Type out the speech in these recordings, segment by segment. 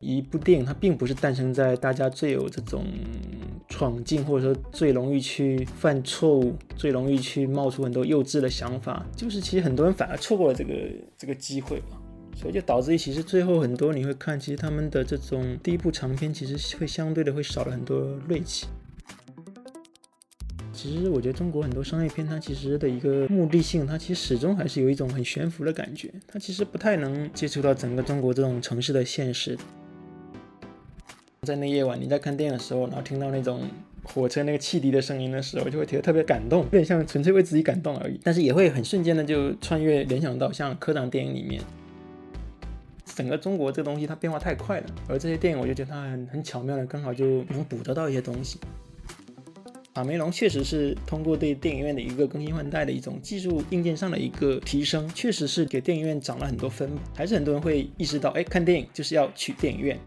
一部电影它并不是诞生在大家最有这种闯劲，或者说最容易去犯错误、最容易去冒出很多幼稚的想法，就是其实很多人反而错过了这个这个机会嘛。所以就导致其实最后很多你会看，其实他们的这种第一部长片其实会相对的会少了很多锐气。其实我觉得中国很多商业片，它其实的一个目的性，它其实始终还是有一种很悬浮的感觉，它其实不太能接触到整个中国这种城市的现实。在那夜晚你在看电影的时候，然后听到那种火车那个汽笛的声音的时候，就会觉得特别感动，有点像纯粹为自己感动而已，但是也会很瞬间的就穿越联想到像科长电影里面。整个中国这个东西它变化太快了，而这些电影我就觉得它很很巧妙的，刚好就能捕捉到一些东西。卡梅隆确实是通过对电影院的一个更新换代的一种技术硬件上的一个提升，确实是给电影院涨了很多分。还是很多人会意识到，哎，看电影就是要去电影院。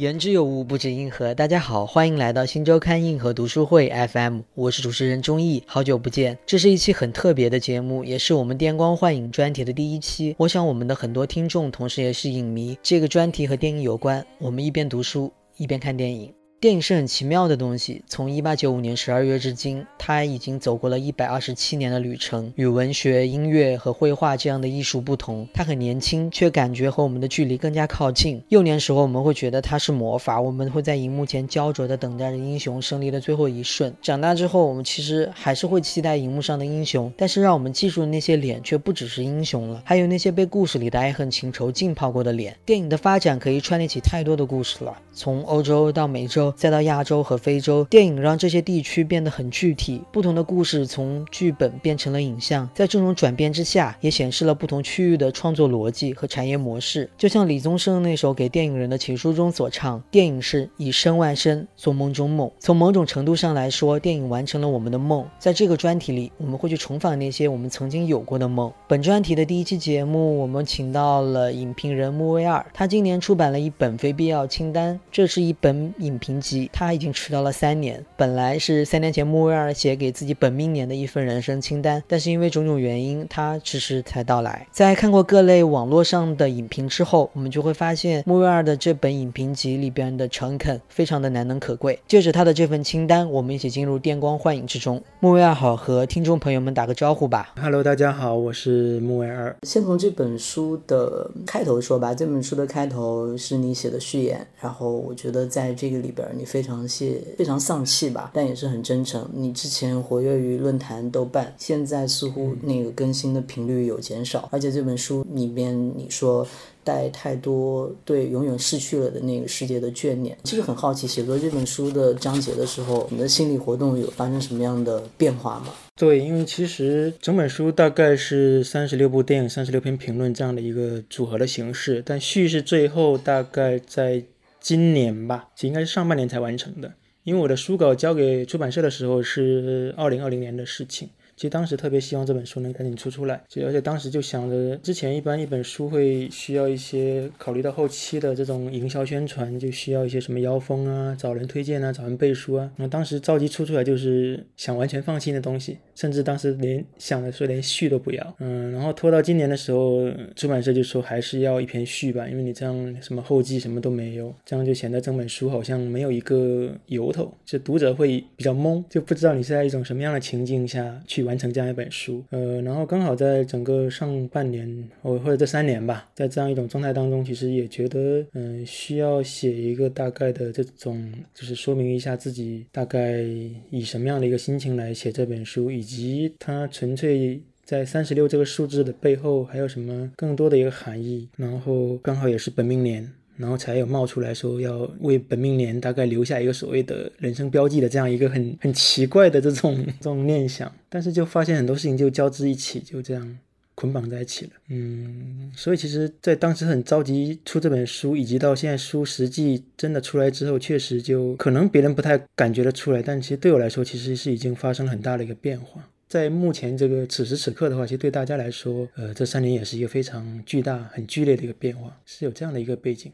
言之有物，不止硬核。大家好，欢迎来到新周刊硬核读书会 FM，我是主持人钟毅，好久不见。这是一期很特别的节目，也是我们电光幻影专题的第一期。我想我们的很多听众同时也是影迷，这个专题和电影有关，我们一边读书一边看电影。电影是很奇妙的东西，从一八九五年十二月至今，它已经走过了一百二十七年的旅程。与文学、音乐和绘画这样的艺术不同，它很年轻，却感觉和我们的距离更加靠近。幼年时候，我们会觉得它是魔法，我们会在荧幕前焦灼地等待着英雄胜利的最后一瞬。长大之后，我们其实还是会期待荧幕上的英雄，但是让我们记住的那些脸，却不只是英雄了，还有那些被故事里的爱恨情仇浸泡过的脸。电影的发展可以串联起太多的故事了，从欧洲到美洲。再到亚洲和非洲，电影让这些地区变得很具体，不同的故事从剧本变成了影像，在这种转变之下，也显示了不同区域的创作逻辑和产业模式。就像李宗盛那首给电影人的情书中所唱：“电影是以身外身做梦中梦。”从某种程度上来说，电影完成了我们的梦。在这个专题里，我们会去重访那些我们曾经有过的梦。本专题的第一期节目，我们请到了影评人穆威尔，他今年出版了一本非必要清单，这是一本影评集。他已经迟到了三年，本来是三年前穆威尔写给自己本命年的一份人生清单，但是因为种种原因，他迟迟才到来。在看过各类网络上的影评之后，我们就会发现穆威尔的这本影评集里边的诚恳非常的难能可贵。借着他的这份清单，我们一起进入电光幻影之中。穆威尔好，和听众朋友们打个招呼吧。Hello，大家好，我是穆威尔。先从这本书的开头说吧，这本书的开头是你写的序言，然后我觉得在这个里边你非常。常谢非常丧气吧，但也是很真诚。你之前活跃于论坛、豆瓣，现在似乎那个更新的频率有减少。而且这本书里边你说带太多对永远逝去了的那个世界的眷恋。其实很好奇，写作这本书的章节的时候，你的心理活动有发生什么样的变化吗？对，因为其实整本书大概是三十六部电影、三十六篇评论这样的一个组合的形式，但叙事最后大概在。今年吧，其实应该是上半年才完成的，因为我的书稿交给出版社的时候是二零二零年的事情。其实当时特别希望这本书能赶紧出出来，而且当时就想着，之前一般一本书会需要一些考虑到后期的这种营销宣传，就需要一些什么腰封啊、找人推荐啊、找人背书啊。那当时着急出出来，就是想完全放弃的东西，甚至当时连想的说连序都不要。嗯，然后拖到今年的时候，出版社就说还是要一篇序吧，因为你这样什么后记什么都没有，这样就显得整本书好像没有一个由头，就读者会比较懵，就不知道你是在一种什么样的情境下去。完成这样一本书，呃，然后刚好在整个上半年，或或者这三年吧，在这样一种状态当中，其实也觉得，嗯，需要写一个大概的这种，就是说明一下自己大概以什么样的一个心情来写这本书，以及它纯粹在三十六这个数字的背后还有什么更多的一个含义，然后刚好也是本命年。然后才有冒出来说要为本命年大概留下一个所谓的人生标记的这样一个很很奇怪的这种这种念想，但是就发现很多事情就交织一起，就这样捆绑在一起了。嗯，所以其实，在当时很着急出这本书，以及到现在书实际真的出来之后，确实就可能别人不太感觉得出来，但其实对我来说，其实是已经发生了很大的一个变化。在目前这个此时此刻的话，其实对大家来说，呃，这三年也是一个非常巨大、很剧烈的一个变化，是有这样的一个背景。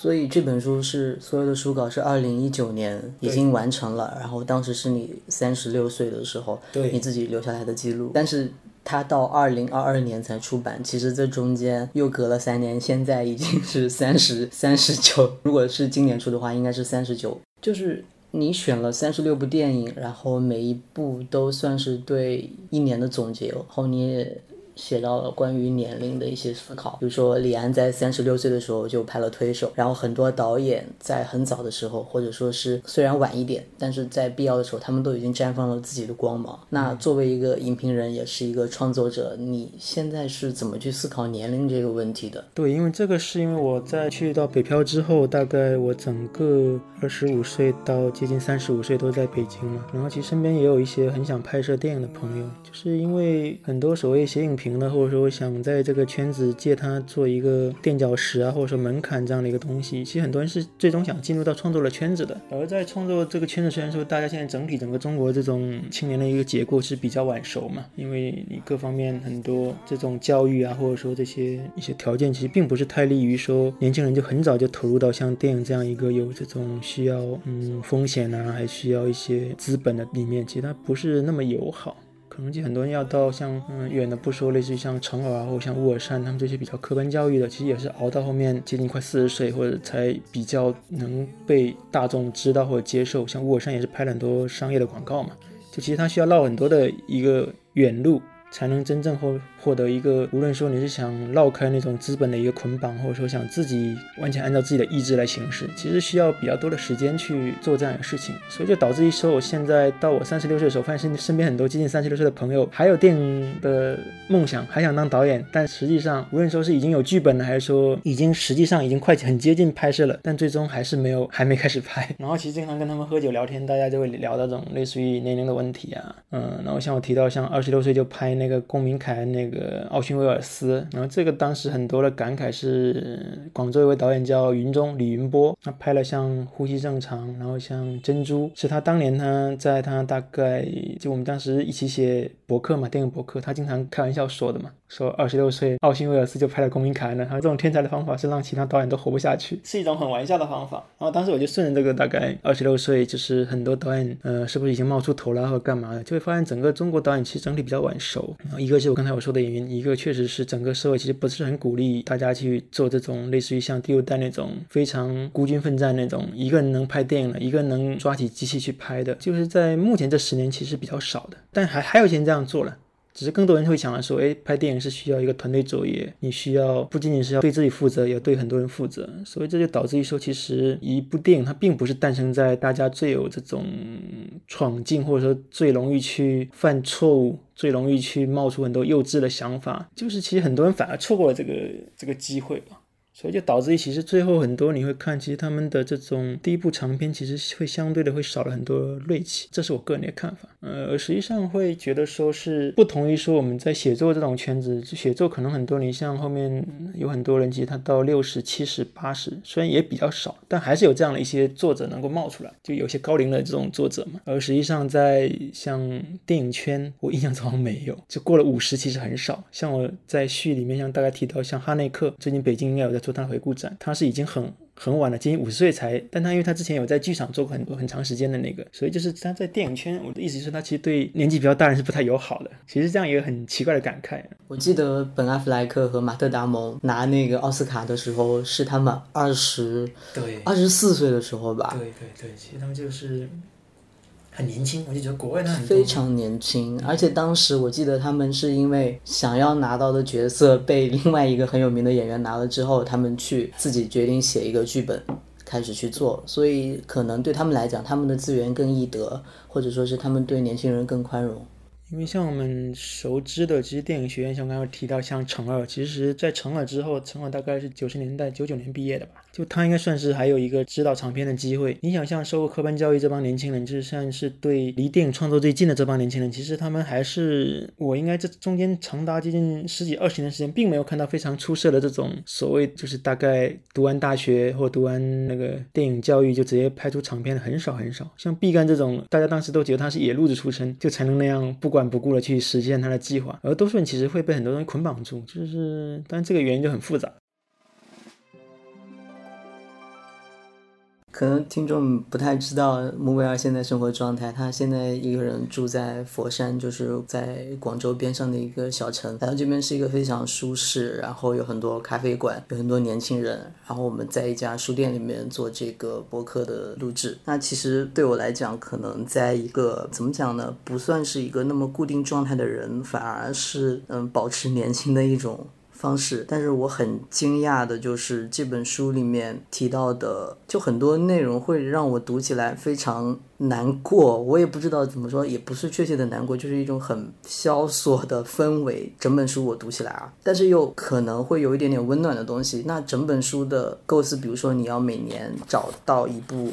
所以这本书是所有的书稿是二零一九年已经完成了，然后当时是你三十六岁的时候，对你自己留下来的记录。但是它到二零二二年才出版，其实这中间又隔了三年，现在已经是三十三十九。如果是今年出的话，应该是三十九。就是你选了三十六部电影，然后每一部都算是对一年的总结，然后你也。写到了关于年龄的一些思考，比如说李安在三十六岁的时候就拍了《推手》，然后很多导演在很早的时候，或者说是虽然晚一点，但是在必要的时候，他们都已经绽放了自己的光芒。那作为一个影评人，也是一个创作者，你现在是怎么去思考年龄这个问题的？对，因为这个是因为我在去到北漂之后，大概我整个二十五岁到接近三十五岁都在北京嘛，然后其实身边也有一些很想拍摄电影的朋友，就是因为很多所谓写影平的。或者说想在这个圈子借它做一个垫脚石啊，或者说门槛这样的一个东西，其实很多人是最终想进入到创作的圈子的。而在创作这个圈子，虽然说大家现在整体整个中国这种青年的一个结构是比较晚熟嘛，因为你各方面很多这种教育啊，或者说这些一些条件，其实并不是太利于说年轻人就很早就投入到像电影这样一个有这种需要嗯风险啊，还需要一些资本的里面，其实它不是那么友好。可能就很多人要到像嗯远的不说，类似于像成尔啊，或像乌尔善他们这些比较科班教育的，其实也是熬到后面接近快四十岁，或者才比较能被大众知道或者接受。像乌尔善也是拍了很多商业的广告嘛，就其实他需要绕很多的一个远路。才能真正后获得一个，无论说你是想绕开那种资本的一个捆绑，或者说想自己完全按照自己的意志来行事，其实需要比较多的时间去做这样的事情。所以就导致一说，我现在到我三十六岁的时候，发现身身边很多接近三十六岁的朋友，还有电影的梦想，还想当导演，但实际上无论说是已经有剧本了，还是说已经实际上已经快很接近拍摄了，但最终还是没有还没开始拍。然后其实经常跟他们喝酒聊天，大家就会聊到这种类似于年龄的问题啊，嗯，然后像我提到像二十六岁就拍。那个公民凯恩，那个个奥逊威尔斯，然后这个当时很多的感慨是，广州一位导演叫云中李云波，他拍了像《呼吸正常》，然后像《珍珠》，是他当年他在他大概就我们当时一起写博客嘛，电影博客，他经常开玩笑说的嘛。说二十六岁，奥辛威尔斯就拍了《公民凯恩》了。他这种天才的方法是让其他导演都活不下去，是一种很玩笑的方法。然后当时我就顺着这个，大概二十六岁，就是很多导演，呃，是不是已经冒出头了，或者干嘛的，就会发现整个中国导演其实整体比较晚熟。然后一个是我刚才我说的原因，一个确实是整个社会其实不是很鼓励大家去做这种类似于像第六代那种非常孤军奋战那种一个人能拍电影了，一个人能抓起机器去拍的，就是在目前这十年其实比较少的。但还还有些人这样做了。只是更多人会想说，哎，拍电影是需要一个团队作业，你需要不仅仅是要对自己负责，也要对很多人负责。所以这就导致于说，其实一部电影它并不是诞生在大家最有这种闯劲，或者说最容易去犯错误、最容易去冒出很多幼稚的想法，就是其实很多人反而错过了这个这个机会吧。所以就导致于其实最后很多你会看，其实他们的这种第一部长片其实会相对的会少了很多锐气，这是我个人的看法。呃，实际上会觉得说是不同于说我们在写作这种圈子，写作可能很多，你像后面有很多人，其实他到六十七十八十，虽然也比较少，但还是有这样的一些作者能够冒出来，就有些高龄的这种作者嘛。而实际上在像电影圈，我印象中没有，就过了五十其实很少。像我在序里面像大概提到，像哈内克，最近北京应该有在做。他回顾展，他是已经很很晚了，接近五十岁才，但他因为他之前有在剧场做过很多很长时间的那个，所以就是他在电影圈，我的意思是，他其实对年纪比较大人是不太友好的。其实这样一个很奇怪的感慨。我记得本阿弗莱克和马特达蒙拿那个奥斯卡的时候，是他们二十对二十四岁的时候吧？对对对，其实他们就是。很年轻，我就觉得国外那很非常年轻，而且当时我记得他们是因为想要拿到的角色被另外一个很有名的演员拿了之后，他们去自己决定写一个剧本，开始去做，所以可能对他们来讲，他们的资源更易得，或者说是他们对年轻人更宽容。因为像我们熟知的，其实电影学院像刚刚提到，像成二，其实在成二之后，成二大概是九十年代九九年毕业的吧，就他应该算是还有一个指导长片的机会。你想像受过科班教育这帮年轻人，就是算是对离电影创作最近的这帮年轻人，其实他们还是我应该这中间长达接近十几二十年时间，并没有看到非常出色的这种所谓就是大概读完大学或读完那个电影教育就直接拍出长片的很少很少。像毕赣这种，大家当时都觉得他是野路子出身，就才能那样不管。不顾的去实现他的计划，而多数人其实会被很多东西捆绑住，就是，但这个原因就很复杂。可能听众不太知道穆维尔现在生活状态，他现在一个人住在佛山，就是在广州边上的一个小城。来到这边是一个非常舒适，然后有很多咖啡馆，有很多年轻人。然后我们在一家书店里面做这个博客的录制。那其实对我来讲，可能在一个怎么讲呢，不算是一个那么固定状态的人，反而是嗯保持年轻的一种。方式，但是我很惊讶的就是这本书里面提到的，就很多内容会让我读起来非常难过。我也不知道怎么说，也不是确切的难过，就是一种很萧索的氛围。整本书我读起来啊，但是又可能会有一点点温暖的东西。那整本书的构思，比如说你要每年找到一部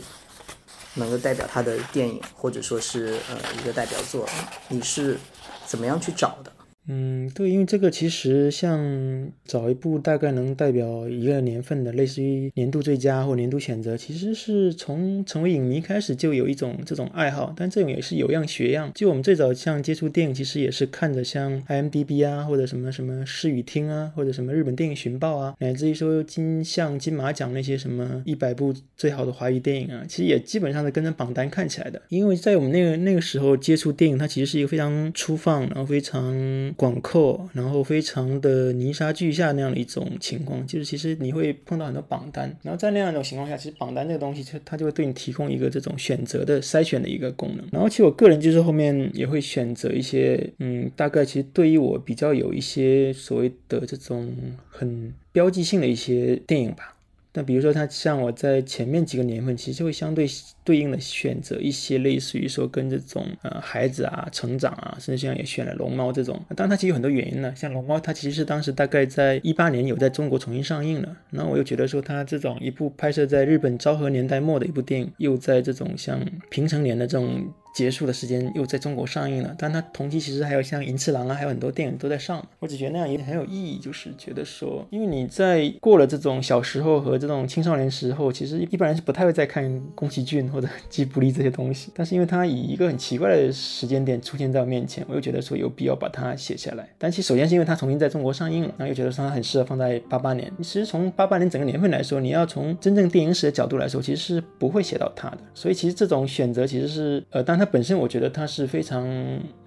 能够代表他的电影，或者说是呃一个代表作，你是怎么样去找的？嗯，对，因为这个其实像找一部大概能代表一个年份的，类似于年度最佳或年度选择，其实是从成为影迷开始就有一种这种爱好，但这种也是有样学样。就我们最早像接触电影，其实也是看着像 IMDB 啊，或者什么什么视语听啊，或者什么日本电影寻报啊，乃至于说金像金马奖那些什么一百部最好的华语电影啊，其实也基本上是跟着榜单看起来的。因为在我们那个那个时候接触电影，它其实是一个非常粗放，然后非常。广阔，然后非常的泥沙俱下那样的一种情况，就是其实你会碰到很多榜单，然后在那样一种情况下，其实榜单这个东西，它它就会对你提供一个这种选择的筛选的一个功能。然后其实我个人就是后面也会选择一些，嗯，大概其实对于我比较有一些所谓的这种很标记性的一些电影吧。但比如说，它像我在前面几个年份，其实会相对对应的选择一些类似于说跟这种呃孩子啊成长啊，甚至像也选了龙猫这种。当然它其实有很多原因呢，像龙猫它其实是当时大概在一八年有在中国重新上映了，然后我又觉得说它这种一部拍摄在日本昭和年代末的一部电影，又在这种像平成年的这种。结束的时间又在中国上映了，但它同期其实还有像银次郎啊，还有很多电影都在上。我只觉得那样也很有意义，就是觉得说，因为你在过了这种小时候和这种青少年时候，其实一般人是不太会再看宫崎骏或者吉卜力这些东西。但是因为它以一个很奇怪的时间点出现在我面前，我又觉得说有必要把它写下来。但其实首先是因为它重新在中国上映了，然后又觉得说它很适合放在八八年。其实从八八年整个年份来说，你要从真正电影史的角度来说，其实是不会写到它的。所以其实这种选择其实是呃，但它本身我觉得它。是非常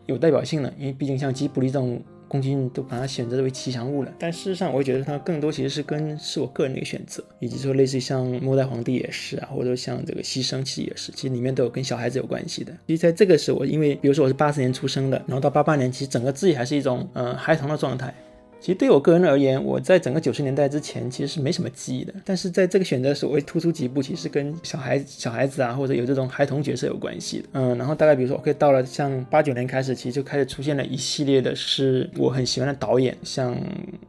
有代表性的，因为毕竟像吉卜力这种宫崎骏都把它选择为吉祥物了。但事实上，我觉得它更多其实是跟是我个人的一个选择，以及说类似于像末代皇帝也是啊，或者像这个牺牲其实也是，其实里面都有跟小孩子有关系的。其实在这个时候，因为比如说我是八四年出生的，然后到八八年，其实整个自己还是一种呃孩童的状态。其实对我个人而言，我在整个九十年代之前其实是没什么记忆的。但是在这个选择时，我会突出几部，其实跟小孩小孩子啊，或者有这种孩童角色有关系的。嗯，然后大概比如说，OK，到了像八九年开始，其实就开始出现了一系列的是我很喜欢的导演，像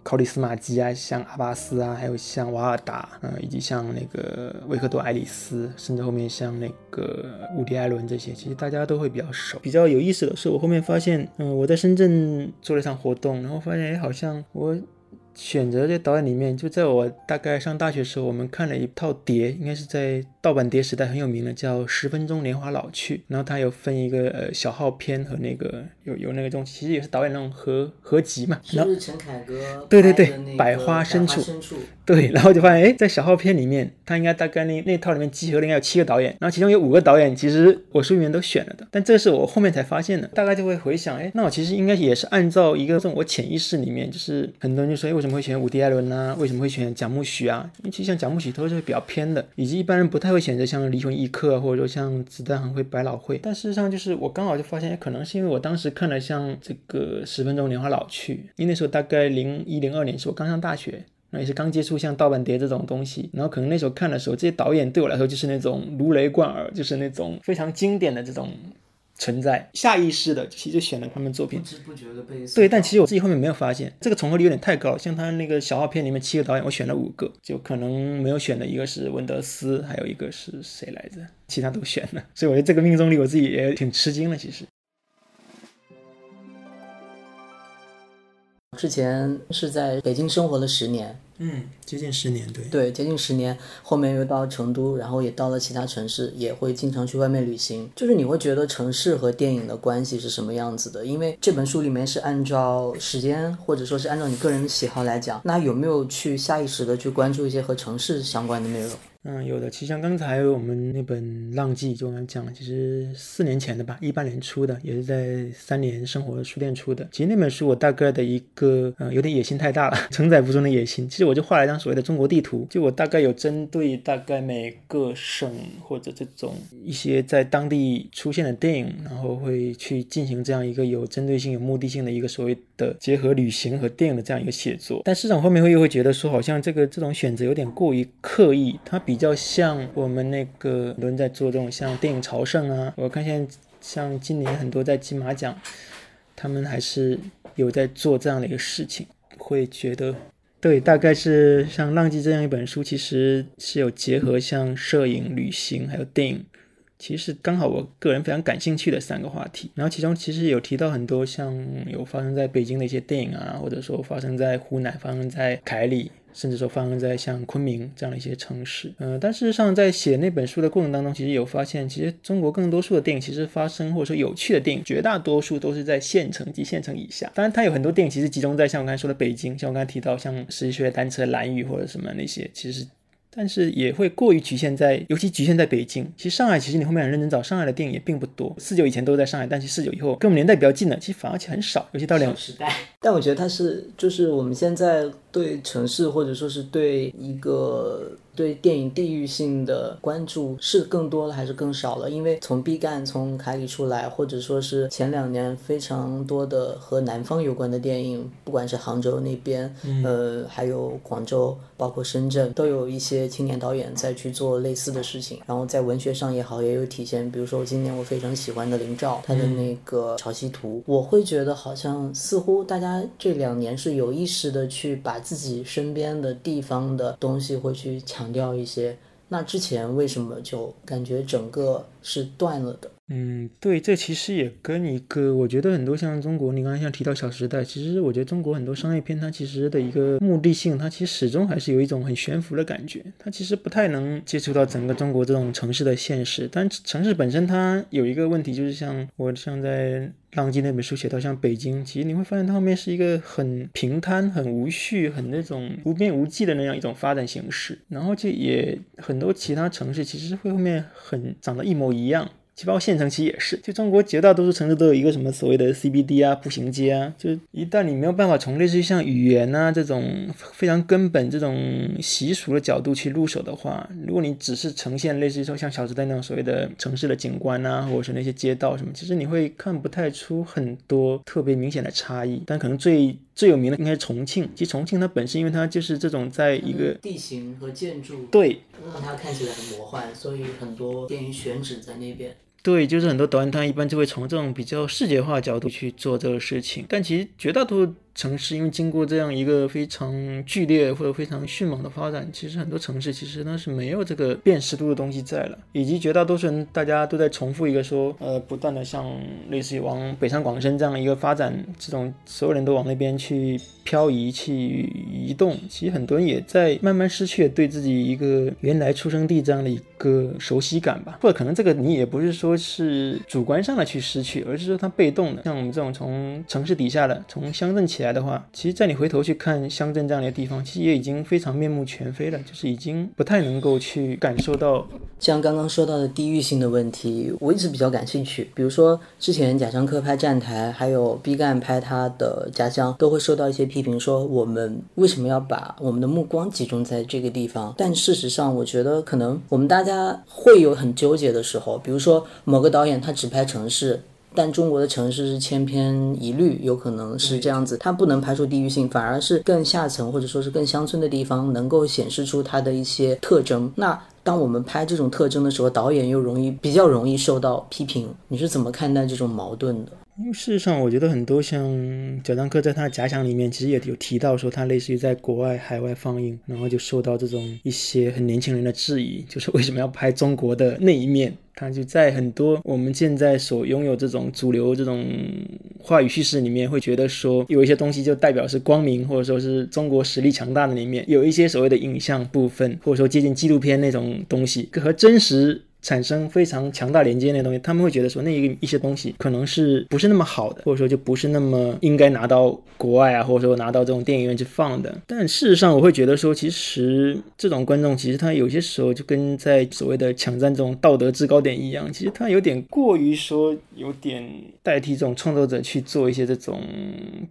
考里斯马基啊，像阿巴斯啊，还有像瓦尔达，嗯，以及像那个维克多·爱丽丝，甚至后面像那个伍迪·艾伦这些，其实大家都会比较熟。比较有意思的是，我后面发现，嗯，我在深圳做了一场活动，然后发现，哎，好像。我选择这导演里面，就在我大概上大学时候，我们看了一套碟，应该是在盗版碟时代很有名的，叫《十分钟年华老去》。然后它有分一个呃小号片和那个有有那个东西，其实也是导演那种合合集嘛。是陈凯歌。对对对，百花深处。对，然后就发现，哎，在小号片里面，他应该大概那那套里面集合了应该有七个导演，然后其中有五个导演，其实我书里面都选了的。但这是我后面才发现的，大概就会回想，哎，那我其实应该也是按照一个这种我潜意识里面，就是很多人就说，哎，为什么会选伍迪·艾伦呢？为什么会选蒋木许啊？因为其实像蒋木许都是比较偏的，以及一般人不太会选择像离魂一刻，或者说像子弹很会百老汇。但事实上，就是我刚好就发现，可能是因为我当时看了像这个十分钟年华老去，因为那时候大概零一零二年是我刚上大学。那也是刚接触像盗版碟这种东西，然后可能那时候看的时候，这些导演对我来说就是那种如雷贯耳，就是那种非常经典的这种存在，下意识的其实就选了他们作品不。知不觉的被对，但其实我自己后面没有发现，这个重合率有点太高。像他那个小号片里面七个导演，我选了五个，就可能没有选的一个是文德斯，还有一个是谁来着？其他都选了，所以我觉得这个命中率我自己也挺吃惊的。其实，之前是在北京生活了十年，嗯，接近十年，对，对，接近十年，后面又到成都，然后也到了其他城市，也会经常去外面旅行。就是你会觉得城市和电影的关系是什么样子的？因为这本书里面是按照时间或者说是按照你个人的喜好来讲，那有没有去下意识的去关注一些和城市相关的内容？嗯，有的。其实像刚才我们那本《浪迹》就刚才讲了，其实四年前的吧，一八年出的，也是在三联生活书店出的。其实那本书我大概的一个，嗯、有点野心太大了，承载不住那野心。其实我就画了一张所谓的中国地图，就我大概有针对大概每个省或者这种一些在当地出现的电影，然后会去进行这样一个有针对性、有目的性的一个所谓的结合旅行和电影的这样一个写作。但市场后面会又会觉得说，好像这个这种选择有点过于刻意，它比比较像我们那个很多人在做这种像电影朝圣啊，我看现在像今年很多在金马奖，他们还是有在做这样的一个事情，会觉得。对，大概是像《浪迹》这样一本书，其实是有结合像摄影、旅行还有电影，其实刚好我个人非常感兴趣的三个话题。然后其中其实有提到很多像有发生在北京的一些电影啊，或者说发生在湖南、发生在凯里，甚至说发生在像昆明这样的一些城市。呃，但事实上在写那本书的过程当中，其实有发现，其实中国更多数的电影其实发生或者说有趣的电影，绝大多数都是在县城及县城以下。当然，它有很多电影其实集中在像我刚才说的北京，像我刚才提到像实习学的单车、蓝雨或者什么那些，其实。但是也会过于局限在，尤其局限在北京。其实上海，其实你后面很认真找上海的电影也并不多。四九以前都在上海，但是四九以后跟我们年代比较近的，其实反而且很少，尤其到两时代。但我觉得它是，就是我们现在对城市或者说是对一个对电影地域性的关注是更多了还是更少了？因为从毕赣从凯里出来，或者说是前两年非常多的和南方有关的电影，不管是杭州那边，呃，还有广州，包括深圳，都有一些青年导演在去做类似的事情。然后在文学上也好，也有体现。比如说今年我非常喜欢的林兆，他的那个《潮汐图》，我会觉得好像似乎大家这两年是有意识的去把自己身边的地方的东西会去掉一些。那之前为什么就感觉整个是断了的？嗯，对，这其实也跟一个，我觉得很多像中国，你刚才像提到《小时代》，其实我觉得中国很多商业片，它其实的一个目的性，它其实始终还是有一种很悬浮的感觉，它其实不太能接触到整个中国这种城市的现实。但城市本身它有一个问题，就是像我像在《浪迹》那本书写到，像北京，其实你会发现它后面是一个很平摊、很无序、很那种无边无际的那样一种发展形式。然后就也很多其他城市其实会后面很长得一模一样。其包括县城其实也是，就中国绝大多数城市都有一个什么所谓的 CBD 啊、步行街啊，就一旦你没有办法从类似于像语言啊这种非常根本这种习俗的角度去入手的话，如果你只是呈现类似于说像《小时代》那种所谓的城市的景观啊，或者是那些街道什么，其实你会看不太出很多特别明显的差异。但可能最最有名的应该是重庆，其实重庆它本身因为它就是这种在一个地形和建筑对让它看起来很魔幻，所以很多电影选址在那边。对，就是很多导演他一般就会从这种比较视觉化角度去做这个事情，但其实绝大多数城市因为经过这样一个非常剧烈或者非常迅猛的发展，其实很多城市其实它是没有这个辨识度的东西在了，以及绝大多数人大家都在重复一个说，呃，不断的像类似于往北上广深这样一个发展，这种所有人都往那边去漂移去移动，其实很多人也在慢慢失去对自己一个原来出生地这样的一个熟悉感吧，或者可能这个你也不是说是主观上的去失去，而是说它被动的，像我们这种从城市底下的，从乡镇起来的话，其实在你回头去看乡镇这样的地方，其实也已经非常面目全非了，就是已经不太能够去感受到。像刚刚说到的地域性的问题，我一直比较感兴趣。比如说之前贾樟柯拍《站台》，还有毕赣拍他的家乡，都会受到一些批评，说我们为什么要把我们的目光集中在这个地方？但事实上，我觉得可能我们大家会有很纠结的时候，比如说某个导演他只拍城市。但中国的城市是千篇一律，有可能是这样子，它不能排除地域性，反而是更下层或者说是更乡村的地方能够显示出它的一些特征。那当我们拍这种特征的时候，导演又容易比较容易受到批评。你是怎么看待这种矛盾的？因为事实上，我觉得很多像贾樟柯在他的假想里面，其实也有提到说，他类似于在国外海外放映，然后就受到这种一些很年轻人的质疑，就是为什么要拍中国的那一面？那就在很多我们现在所拥有这种主流这种话语叙事里面，会觉得说有一些东西就代表是光明，或者说是中国实力强大的里面，有一些所谓的影像部分，或者说接近纪录片那种东西和真实。产生非常强大连接那东西，他们会觉得说那一个一些东西可能是不是那么好的，或者说就不是那么应该拿到国外啊，或者说拿到这种电影院去放的。但事实上，我会觉得说，其实这种观众其实他有些时候就跟在所谓的抢占这种道德制高点一样，其实他有点过于说有点代替这种创作者去做一些这种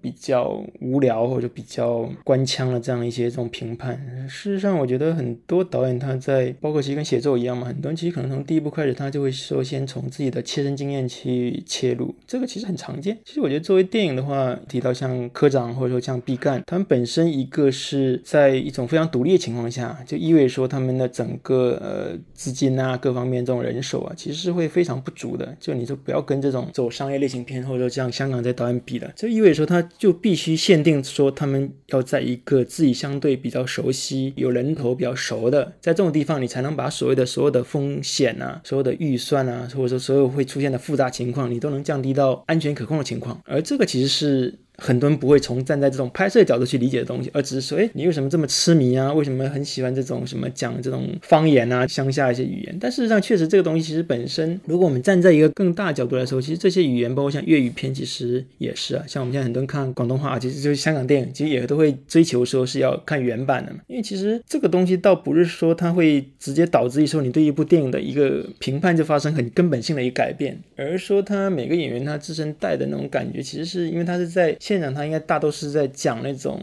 比较无聊或者比较官腔的这样一些这种评判。事实上，我觉得很多导演他在包括其实跟写作一样嘛，很多人其实可能从第一步开始，他就会说先从自己的切身经验去切入，这个其实很常见。其实我觉得作为电影的话，提到像科长或者说像毕赣，他们本身一个是在一种非常独立的情况下，就意味着说他们的整个呃资金啊各方面这种人手啊，其实是会非常不足的。就你就不要跟这种走商业类型片或者说像香港这导演比的，这意味着说他就必须限定说他们要在一个自己相对比较熟悉、有人头比较熟的，在这种地方你才能把所谓的所有的风险。啊，所有的预算啊，或者说所有会出现的复杂情况，你都能降低到安全可控的情况，而这个其实是。很多人不会从站在这种拍摄角度去理解的东西，而只是说，哎，你为什么这么痴迷啊？为什么很喜欢这种什么讲这种方言啊、乡下一些语言？但事实上，确实这个东西其实本身，如果我们站在一个更大角度来说，其实这些语言，包括像粤语片，其实也是啊。像我们现在很多人看广东话，其实就是香港电影，其实也都会追求说是要看原版的嘛。因为其实这个东西倒不是说它会直接导致说你对一部电影的一个评判就发生很根本性的一个改变，而说他每个演员他自身带的那种感觉，其实是因为他是在。现场他应该大都是在讲那种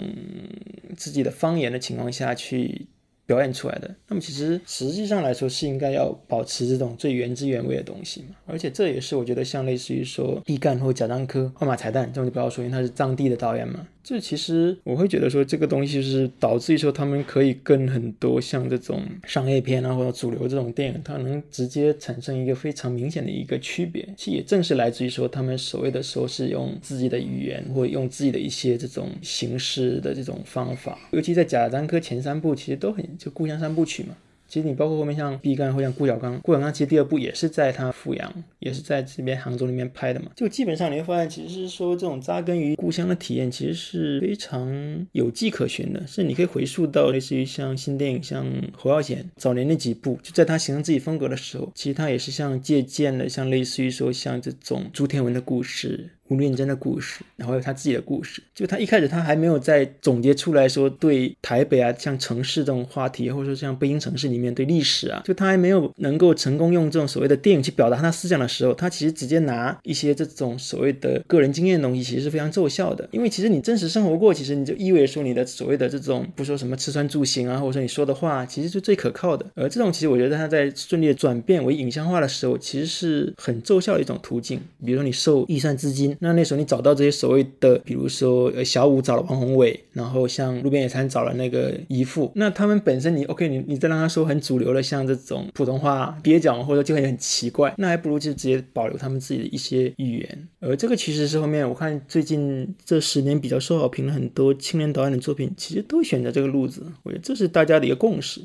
自己的方言的情况下去表演出来的。那么其实实际上来说是应该要保持这种最原汁原味的东西嘛。而且这也是我觉得像类似于说毕赣或贾樟柯、号马彩蛋这种就不要说，因为他是藏地的导演嘛。这其实我会觉得说，这个东西是导致于说，他们可以跟很多像这种商业片啊，或者主流这种电影，它能直接产生一个非常明显的一个区别。其实也正是来自于说，他们所谓的说是用自己的语言，或用自己的一些这种形式的这种方法。尤其在贾樟柯前三部，其实都很就故乡三部曲嘛。其实你包括后面像毕赣或像顾晓刚，顾晓刚其实第二部也是在他阜阳，也是在这边杭州里面拍的嘛。就基本上你会发现，其实是说这种扎根于故乡的体验，其实是非常有迹可循的。是你可以回溯到类似于像新电影，像侯耀贤早年那几部，就在他形成自己风格的时候，其实他也是像借鉴了像类似于说像这种朱天文的故事。吴念真的故事，然后有他自己的故事。就他一开始他还没有在总结出来说对台北啊，像城市这种话题，或者说像北京城市里面对历史啊，就他还没有能够成功用这种所谓的电影去表达他思想的时候，他其实直接拿一些这种所谓的个人经验的东西，其实是非常奏效的。因为其实你真实生活过，其实你就意味着说你的所谓的这种不说什么吃穿住行啊，或者说你说的话，其实是最可靠的。而这种其实我觉得他在顺利的转变为影像化的时候，其实是很奏效的一种途径。比如说你受预算资金。那那时候你找到这些所谓的，比如说呃小五找了王宏伟，然后像路边野餐找了那个姨父，那他们本身你 OK，你你再让他说很主流的像这种普通话蹩脚，或者就会很奇怪，那还不如就直接保留他们自己的一些语言。而这个其实是后面我看最近这十年比较受好评的很多青年导演的作品，其实都选择这个路子，我觉得这是大家的一个共识。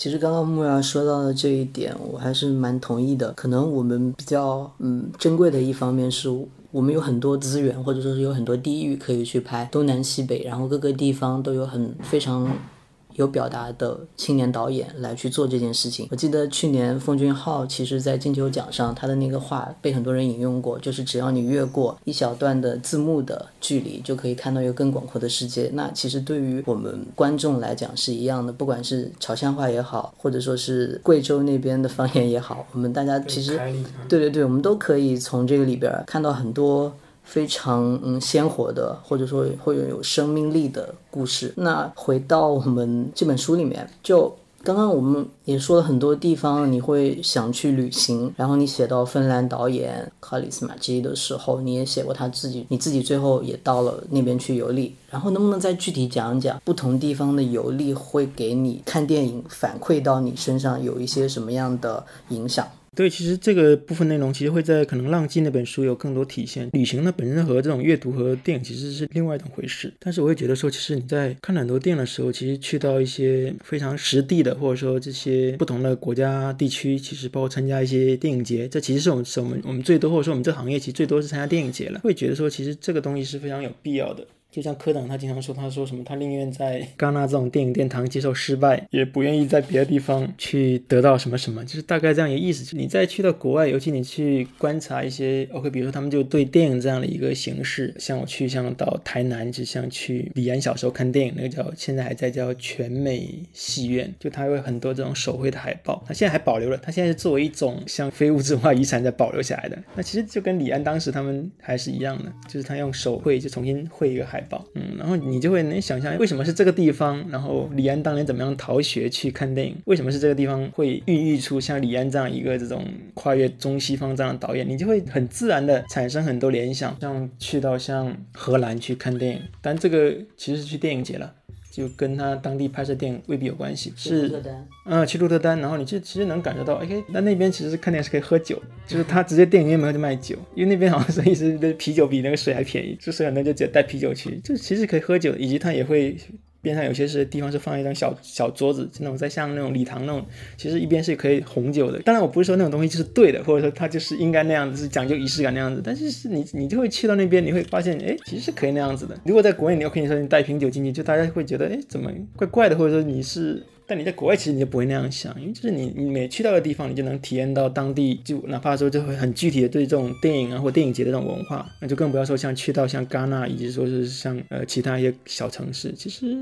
其实刚刚木然说到的这一点，我还是蛮同意的。可能我们比较嗯珍贵的一方面是，我们有很多资源，或者说是有很多地域可以去拍东南西北，然后各个地方都有很非常。有表达的青年导演来去做这件事情。我记得去年奉俊昊其实在金球奖上，他的那个话被很多人引用过，就是只要你越过一小段的字幕的距离，就可以看到一个更广阔的世界。那其实对于我们观众来讲是一样的，不管是潮汕话也好，或者说是贵州那边的方言也好，我们大家其实对对对，我们都可以从这个里边看到很多。非常嗯鲜活的，或者说会有有生命力的故事。那回到我们这本书里面，就刚刚我们也说了很多地方，你会想去旅行。然后你写到芬兰导演卡里斯马基的时候，你也写过他自己，你自己最后也到了那边去游历。然后能不能再具体讲讲不同地方的游历会给你看电影反馈到你身上有一些什么样的影响？对，其实这个部分内容其实会在可能《浪迹》那本书有更多体现。旅行呢本身和这种阅读和电影其实是另外一种回事。但是我会觉得说，其实你在看很多电影的时候，其实去到一些非常实地的，或者说这些不同的国家地区，其实包括参加一些电影节，这其实是我们我们我们最多或者说我们这行业其实最多是参加电影节了。会觉得说，其实这个东西是非常有必要的。就像科长他经常说，他说什么，他宁愿在戛纳这种电影殿堂接受失败，也不愿意在别的地方去得到什么什么，就是大概这样一个意思。你再去到国外，尤其你去观察一些，OK，比如说他们就对电影这样的一个形式，像我去像到台南，就像去李安小时候看电影，那个叫现在还在叫全美戏院，就他有很多这种手绘的海报，他现在还保留了，他现在是作为一种像非物质文化遗产在保留下来的。那其实就跟李安当时他们还是一样的，就是他用手绘就重新绘一个海。嗯，然后你就会能想象为什么是这个地方，然后李安当年怎么样逃学去看电影，为什么是这个地方会孕育出像李安这样一个这种跨越中西方这样的导演，你就会很自然的产生很多联想，像去到像荷兰去看电影，但这个其实是去电影节了。就跟他当地拍摄电影未必有关系，是，嗯，去鹿特丹，然后你就其实能感受到，OK，那那边其实是看电影是可以喝酒，就是他直接电影院门口就卖酒，因为那边好像是一直的啤酒比那个水还便宜，就所以很多就直接带啤酒去，就其实可以喝酒，以及他也会。边上有些是地方是放一张小小桌子，那种在像那种礼堂那种，其实一边是可以红酒的。当然我不是说那种东西就是对的，或者说它就是应该那样子，是讲究仪式感那样子。但是是你你就会去到那边，你会发现，哎，其实是可以那样子的。如果在国内，你要跟你说你带瓶酒进去，就大家会觉得，哎，怎么怪怪的，或者说你是。但你在国外其实你就不会那样想，因为就是你你每去到的地方，你就能体验到当地，就哪怕说就会很具体的对这种电影啊或电影节的这种文化，那就更不要说像去到像戛纳，以及说是像呃其他一些小城市，其实。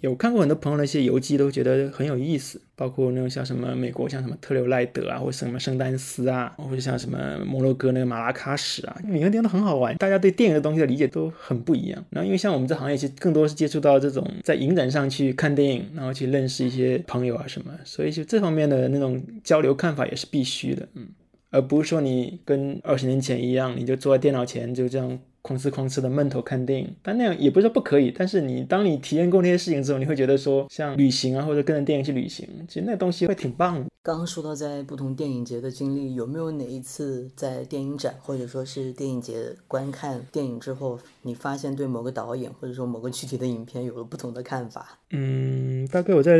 有看过很多朋友的一些游记，都觉得很有意思，包括那种像什么美国，像什么特留赖德啊，或什么圣丹斯啊，或者像什么摩洛哥那个马拉喀什啊，每个地方都很好玩。大家对电影的东西的理解都很不一样。然后因为像我们这行业，其实更多是接触到这种在影展上去看电影，然后去认识一些朋友啊什么，所以就这方面的那种交流看法也是必须的，嗯，而不是说你跟二十年前一样，你就坐在电脑前就这样。哐哧哐哧的闷头看电影，但那样也不是说不可以。但是你当你体验过那些事情之后，你会觉得说，像旅行啊，或者跟着电影去旅行，其实那东西会挺棒的。刚刚说到在不同电影节的经历，有没有哪一次在电影展或者说是电影节观看电影之后，你发现对某个导演或者说某个具体的影片有了不同的看法？嗯，大概我在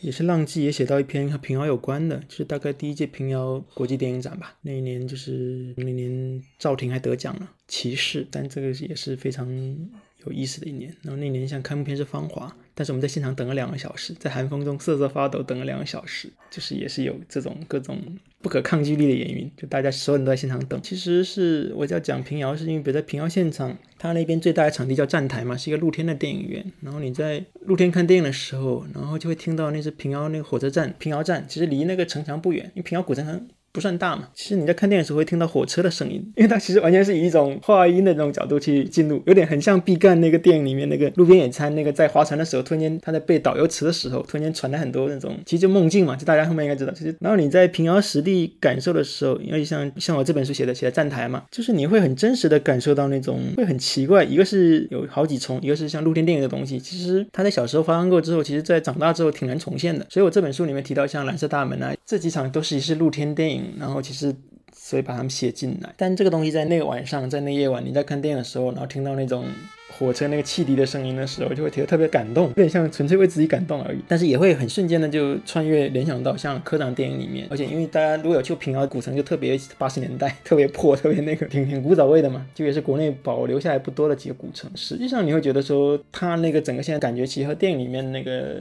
也是浪迹也写到一篇和平遥有关的，就是大概第一届平遥国际电影展吧。那一年就是那年赵婷还得奖了。歧视，但这个也是非常有意思的一年。然后那年像开幕片是《芳华》，但是我们在现场等了两个小时，在寒风中瑟瑟发抖，等了两个小时，就是也是有这种各种不可抗拒力的原因，就大家所有人都在现场等。其实是我要讲平遥，是因为比如在平遥现场，它那边最大的场地叫站台嘛，是一个露天的电影院。然后你在露天看电影的时候，然后就会听到那是平遥那个火车站，平遥站其实离那个城墙不远，因为平遥古城很。不算大嘛，其实你在看电影时候会听到火车的声音，因为它其实完全是以一种话音的那种角度去进入，有点很像毕赣那个电影里面那个路边野餐，那个在划船的时候，突然间他在背导游词的时候，突然间传来很多那种，其实就梦境嘛，就大家后面应该知道，其实然后你在平遥实地感受的时候，因为像像我这本书写的写的站台嘛，就是你会很真实的感受到那种会很奇怪，一个是有好几重，一个是像露天电影的东西，其实他在小时候发生过之后，其实在长大之后挺难重现的，所以我这本书里面提到像蓝色大门啊这几场都是一是露天电影，然后其实。所以把它们写进来，但这个东西在那个晚上，在那夜晚，你在看电影的时候，然后听到那种。火车那个汽笛的声音的时候，就会觉得特别感动，有点像纯粹为自己感动而已。但是也会很瞬间的就穿越联想到像科长电影里面，而且因为大家如果有去平遥古城，就特别八十年代 特别破，特别那个挺挺古早味的嘛，就也是国内保留下来不多的几个古城。实际上你会觉得说，它那个整个现在感觉其实和电影里面那个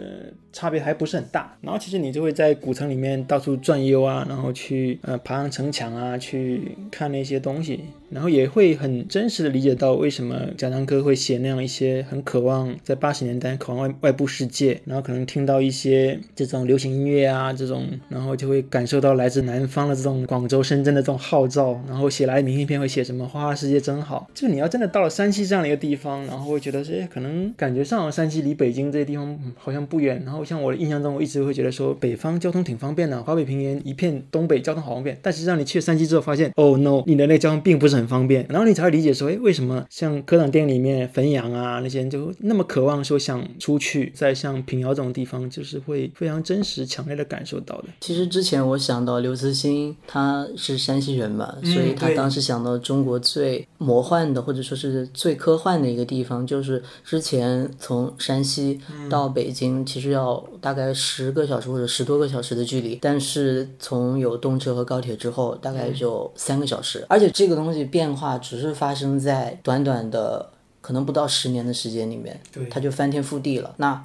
差别还不是很大。然后其实你就会在古城里面到处转悠啊，然后去呃爬上城墙啊，去看那些东西。然后也会很真实的理解到为什么贾樟柯会写那样一些很渴望在八十年代渴望外外部世界，然后可能听到一些这种流行音乐啊这种，然后就会感受到来自南方的这种广州、深圳的这种号召，然后写来明信片会写什么“花花世界真好”。就你要真的到了山西这样的一个地方，然后会觉得说哎，可能感觉上山西离北京这些地方好像不远。然后像我的印象中，我一直会觉得说北方交通挺方便的，华北平原一片东北交通好方便。但实际上你去山西之后，发现哦 no，你的那个交通并不是很方便。然后你才会理解说，哎，为什么像科长电影里面汾阳啊那些人就那么渴望说想出去，在像平遥这种地方，就是会非常真实、强烈的感受到的。其实之前我想到刘慈欣，他是山西人嘛，所以他当时想到中国最魔幻的或者说是最科幻的一个地方，就是之前从山西到北京，其实要大概十个小时或者十多个小时的距离，但是从有动车和高铁之后，大概就三个小时，而且这个东西变化只是发生在短短的可能不到十年的时间里面，它就翻天覆地了。那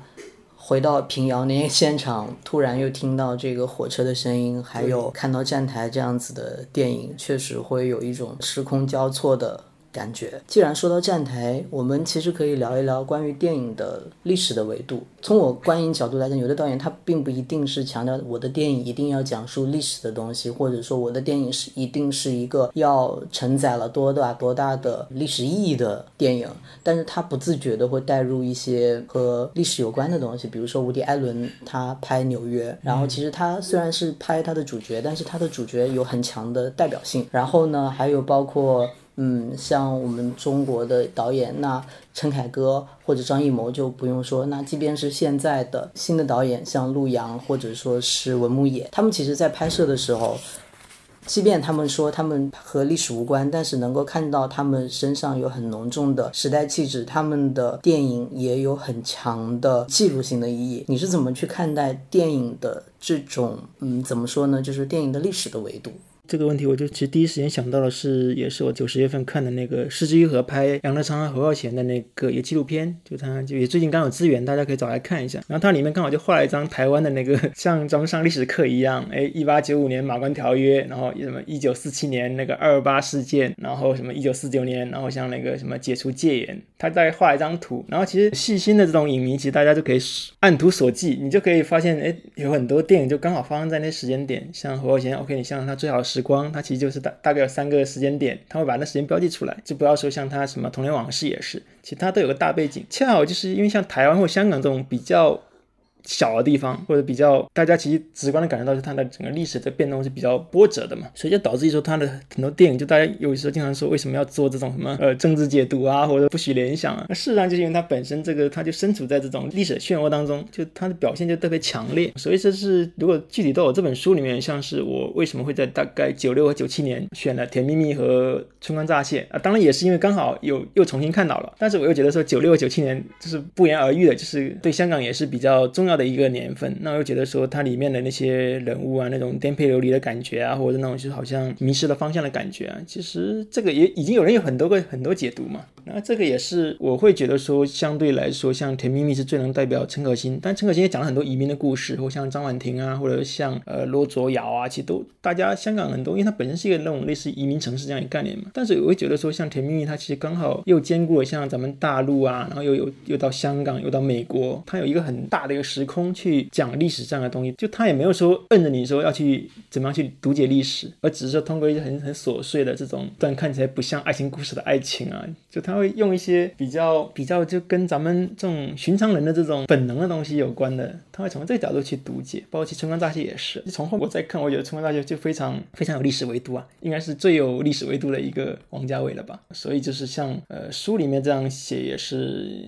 回到平遥那些现场，突然又听到这个火车的声音，还有看到站台这样子的电影，确实会有一种时空交错的。感觉，既然说到站台，我们其实可以聊一聊关于电影的历史的维度。从我观影角度来讲，有的导演他并不一定是强调我的电影一定要讲述历史的东西，或者说我的电影是一定是一个要承载了多大多大的历史意义的电影，但是他不自觉的会带入一些和历史有关的东西，比如说伍迪·艾伦他拍纽约，然后其实他虽然是拍他的主角，但是他的主角有很强的代表性。然后呢，还有包括。嗯，像我们中国的导演，那陈凯歌或者张艺谋就不用说。那即便是现在的新的导演，像陆阳或者说是文牧野，他们其实在拍摄的时候，即便他们说他们和历史无关，但是能够看到他们身上有很浓重的时代气质，他们的电影也有很强的记录性的意义。你是怎么去看待电影的这种，嗯，怎么说呢？就是电影的历史的维度。这个问题，我就其实第一时间想到的是，也是我九十月份看的那个施之玉和拍杨德昌和侯孝贤的那个一个纪录片，就他就也最近刚有资源，大家可以找来看一下。然后它里面刚好就画了一张台湾的那个，像咱们上历史课一样，哎，一八九五年马关条约，然后什么一九四七年那个二二八事件，然后什么一九四九年，然后像那个什么解除戒严，他大概画一张图。然后其实细心的这种影迷，其实大家就可以按图索骥，你就可以发现，哎，有很多电影就刚好发生在那时间点，像侯孝贤，OK，你像他最好是。时光，它其实就是大大概有三个时间点，它会把那时间标记出来。就不要说像它什么童年往事也是，其他都有个大背景。恰好就是因为像台湾或香港这种比较。小的地方，或者比较大家其实直观的感觉到是它的整个历史的变动是比较波折的嘛，所以就导致说它的很多电影，就大家有时候经常说为什么要做这种什么呃政治解读啊，或者不许联想啊，那事实上就是因为它本身这个它就身处在这种历史漩涡当中，就它的表现就特别强烈。所以这是如果具体到我这本书里面，像是我为什么会在大概九六和九七年选了《甜蜜蜜》和《春光乍泄》啊，当然也是因为刚好有又重新看到了，但是我又觉得说九六和九七年就是不言而喻的，就是对香港也是比较重要。的一个年份，那我又觉得说它里面的那些人物啊，那种颠沛流离的感觉啊，或者那种就好像迷失了方向的感觉啊，其实这个也已经有人有很多个很多解读嘛。那这个也是我会觉得说，相对来说，像《甜蜜蜜》是最能代表陈可辛，但陈可辛也讲了很多移民的故事，或像张婉婷啊，或者像呃罗卓瑶啊，其实都大家香港很多，因为它本身是一个那种类似移民城市这样一个概念嘛。但是我会觉得说，像《甜蜜蜜》它其实刚好又兼顾了像咱们大陆啊，然后又有又到香港，又到美国，它有一个很大的一个时。空去讲历史这样的东西，就他也没有说摁着你说要去怎么样去读解历史，而只是说通过一些很很琐碎的这种，但看起来不像爱情故事的爱情啊，就他会用一些比较比较就跟咱们这种寻常人的这种本能的东西有关的，他会从这个角度去读解。包括其《春光乍泄》也是，从后我再看，我觉得《春光乍泄》就非常非常有历史维度啊，应该是最有历史维度的一个王家卫了吧。所以就是像呃书里面这样写也是。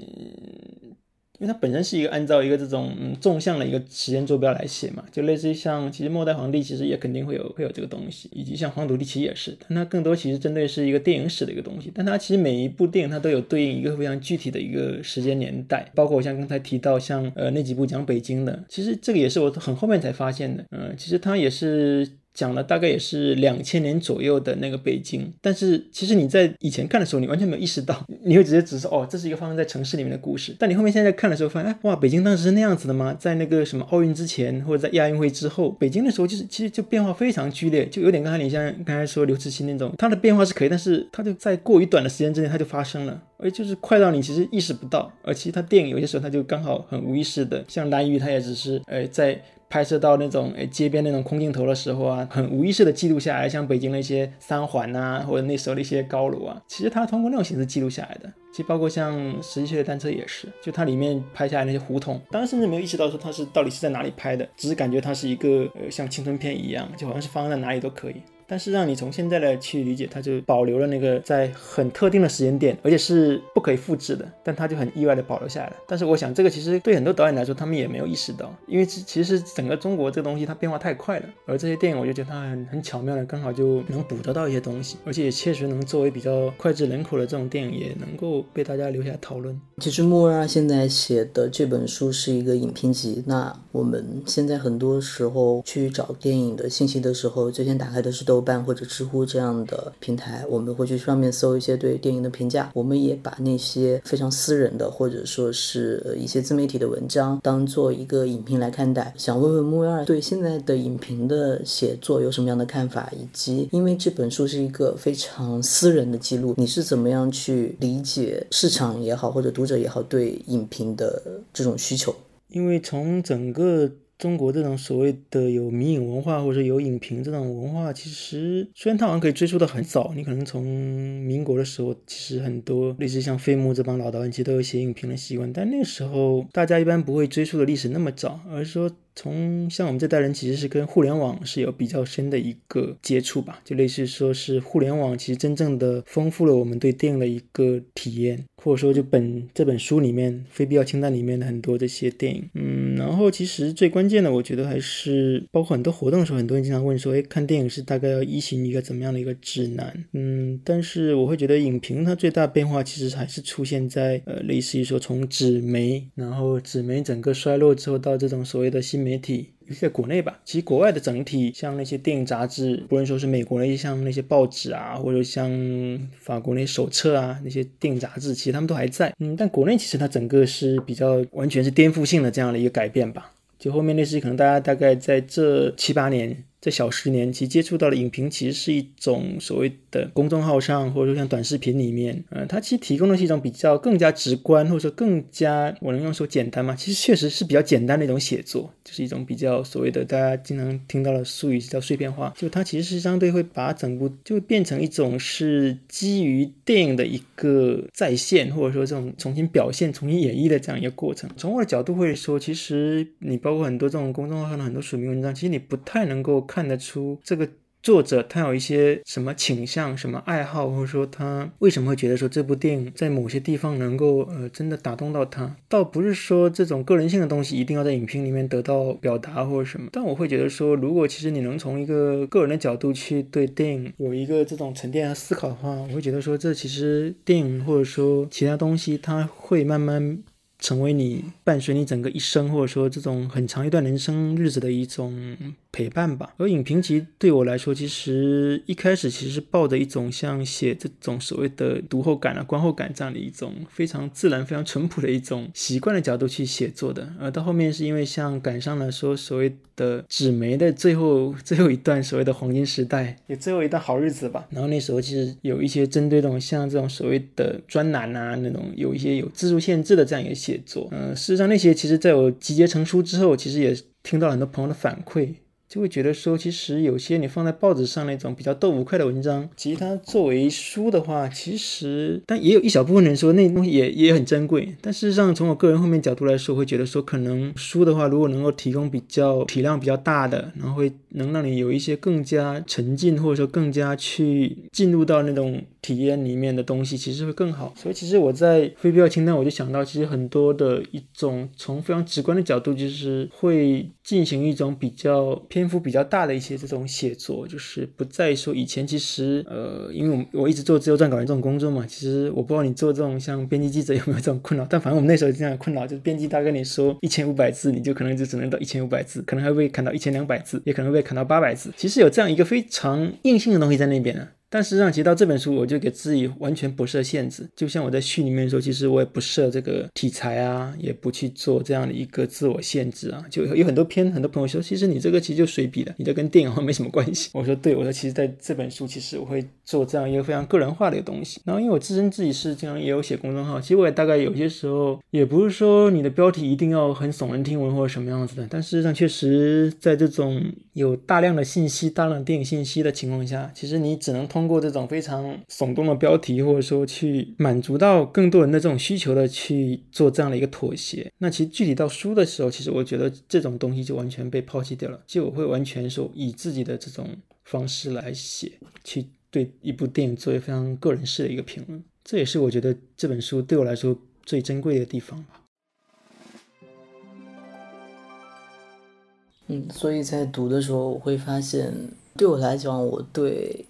因为它本身是一个按照一个这种嗯纵向的一个时间坐标来写嘛，就类似于像其实末代皇帝其实也肯定会有会有这个东西，以及像黄土地其实也是，但它更多其实针对是一个电影史的一个东西，但它其实每一部电影它都有对应一个非常具体的一个时间年代，包括我像刚才提到像呃那几部讲北京的，其实这个也是我很后面才发现的，嗯，其实它也是。讲了大概也是两千年左右的那个北京，但是其实你在以前看的时候，你完全没有意识到，你会直接只是哦，这是一个发生在城市里面的故事。但你后面现在看的时候，发现哎哇，北京当时是那样子的吗？在那个什么奥运之前，或者在亚运会之后，北京的时候就是其实就变化非常剧烈，就有点刚才你像刚才说刘慈欣那种，它的变化是可以，但是它就在过于短的时间之内，它就发生了，而就是快到你其实意识不到。而其实它电影有些时候它就刚好很无意识的，像蓝宇，它也只是呃在。拍摄到那种诶街边那种空镜头的时候啊，很无意识的记录下来，像北京的一些三环呐，或者那时候的一些高楼啊，其实它通过那种形式记录下来的。其实包括像十七岁的单车也是，就它里面拍下来那些胡同，当时甚至没有意识到说它是到底是在哪里拍的，只是感觉它是一个呃像青春片一样，就好像是放在哪里都可以。但是让你从现在的去理解，它就保留了那个在很特定的时间点，而且是不可以复制的，但它就很意外的保留下来了。但是我想，这个其实对很多导演来说，他们也没有意识到，因为其实整个中国这个东西它变化太快了。而这些电影，我就觉得它很很巧妙的，刚好就能捕捉到一些东西，而且也确实能作为比较脍炙人口的这种电影，也能够被大家留下讨论。其实莫拉现在写的这本书是一个影评集，那我们现在很多时候去找电影的信息的时候，最先打开的是豆豆瓣或者知乎。这样的平台，我们会去上面搜一些对电影的评价。我们也把那些非常私人的，或者说是一些自媒体的文章，当做一个影评来看待。想问问木二对现在的影评的写作有什么样的看法？以及因为这本书是一个非常私人的记录，你是怎么样去理解市场也好，或者读者也好对影评的这种需求？因为从整个。中国这种所谓的有迷影文化或者说有影评这种文化，其实虽然它好像可以追溯的很早，你可能从民国的时候，其实很多类似像费穆这帮老导演，其实都有写影评的习惯，但那个时候大家一般不会追溯的历史那么早，而是说。从像我们这代人，其实是跟互联网是有比较深的一个接触吧，就类似说是互联网其实真正的丰富了我们对电影的一个体验，或者说就本这本书里面非必要清单里面的很多这些电影，嗯，然后其实最关键的，我觉得还是包括很多活动的时候，很多人经常问说，哎，看电影是大概要依循一个怎么样的一个指南？嗯，但是我会觉得影评它最大变化其实还是出现在呃，类似于说从纸媒，然后纸媒整个衰落之后到这种所谓的新媒。体，尤其在国内吧，其实国外的整体，像那些电影杂志，不论说是美国那些像那些报纸啊，或者像法国那些手册啊，那些电影杂志，其实他们都还在。嗯，但国内其实它整个是比较完全是颠覆性的这样的一个改变吧。就后面那些可能大家大概在这七八年。这小十年，其实接触到的影评其实是一种所谓的公众号上，或者说像短视频里面，呃，它其实提供的是一种比较更加直观，或者说更加我能用说简单吗？其实确实是比较简单的一种写作，就是一种比较所谓的大家经常听到的术语叫碎片化，就它其实是相对会把整部就变成一种是基于电影的一个再现，或者说这种重新表现、重新演绎的这样一个过程。从我的角度会说，其实你包括很多这种公众号上的很多署名文章，其实你不太能够。看得出这个作者他有一些什么倾向、什么爱好，或者说他为什么会觉得说这部电影在某些地方能够呃真的打动到他，倒不是说这种个人性的东西一定要在影评里面得到表达或者什么。但我会觉得说，如果其实你能从一个个人的角度去对电影有一个这种沉淀和思考的话，我会觉得说这其实电影或者说其他东西，它会慢慢。成为你伴随你整个一生，或者说这种很长一段人生日子的一种陪伴吧。而影评其实对我来说，其实一开始其实是抱着一种像写这种所谓的读后感啊、观后感这样的一种非常自然、非常淳朴的一种习惯的角度去写作的。而到后面是因为像赶上了说所谓的纸媒的最后最后一段所谓的黄金时代，也最后一段好日子吧。然后那时候其实有一些针对这种像这种所谓的专栏啊那种有一些有字数限制的这样一个。写作，嗯，事实上那些其实在我集结成书之后，其实也听到很多朋友的反馈。就会觉得说，其实有些你放在报纸上那种比较豆腐块的文章，其实它作为书的话，其实但也有一小部分人说那东西也也很珍贵。但事实上，从我个人后面角度来说，会觉得说，可能书的话，如果能够提供比较体量比较大的，然后会能让你有一些更加沉浸，或者说更加去进入到那种体验里面的东西，其实会更好。所以其实我在非必要清单，我就想到，其实很多的一种从非常直观的角度，就是会进行一种比较偏。篇幅比较大的一些这种写作，就是不再说以前其实呃，因为我我一直做自由撰稿人这种工作嘛，其实我不知道你做这种像编辑记者有没有这种困扰，但反正我们那时候经常困扰，就是编辑大概你说一千五百字，你就可能就只能到一千五百字，可能还会砍到一千两百字，也可能被砍到八百字，其实有这样一个非常硬性的东西在那边呢。但实际上，其实到这本书，我就给自己完全不设限制。就像我在序里面说，其实我也不设这个题材啊，也不去做这样的一个自我限制啊。就有很多篇，很多朋友说，其实你这个其实就随笔的，你这跟电影好 像没什么关系。我说对，我说其实在这本书，其实我会做这样一个非常个人化的一个东西。然后因为我自身自己是经常也有写公众号，其实我也大概有些时候也不是说你的标题一定要很耸人听闻或者什么样子的，但事实上确实在这种有大量的信息、大量电影信息的情况下，其实你只能通通过这种非常耸动的标题，或者说去满足到更多人的这种需求的去做这样的一个妥协。那其实具体到书的时候，其实我觉得这种东西就完全被抛弃掉了。就我会完全说以自己的这种方式来写，去对一部电影做一个非常个人式的一个评论。这也是我觉得这本书对我来说最珍贵的地方吧。嗯，所以在读的时候，我会发现，对我来讲，我对。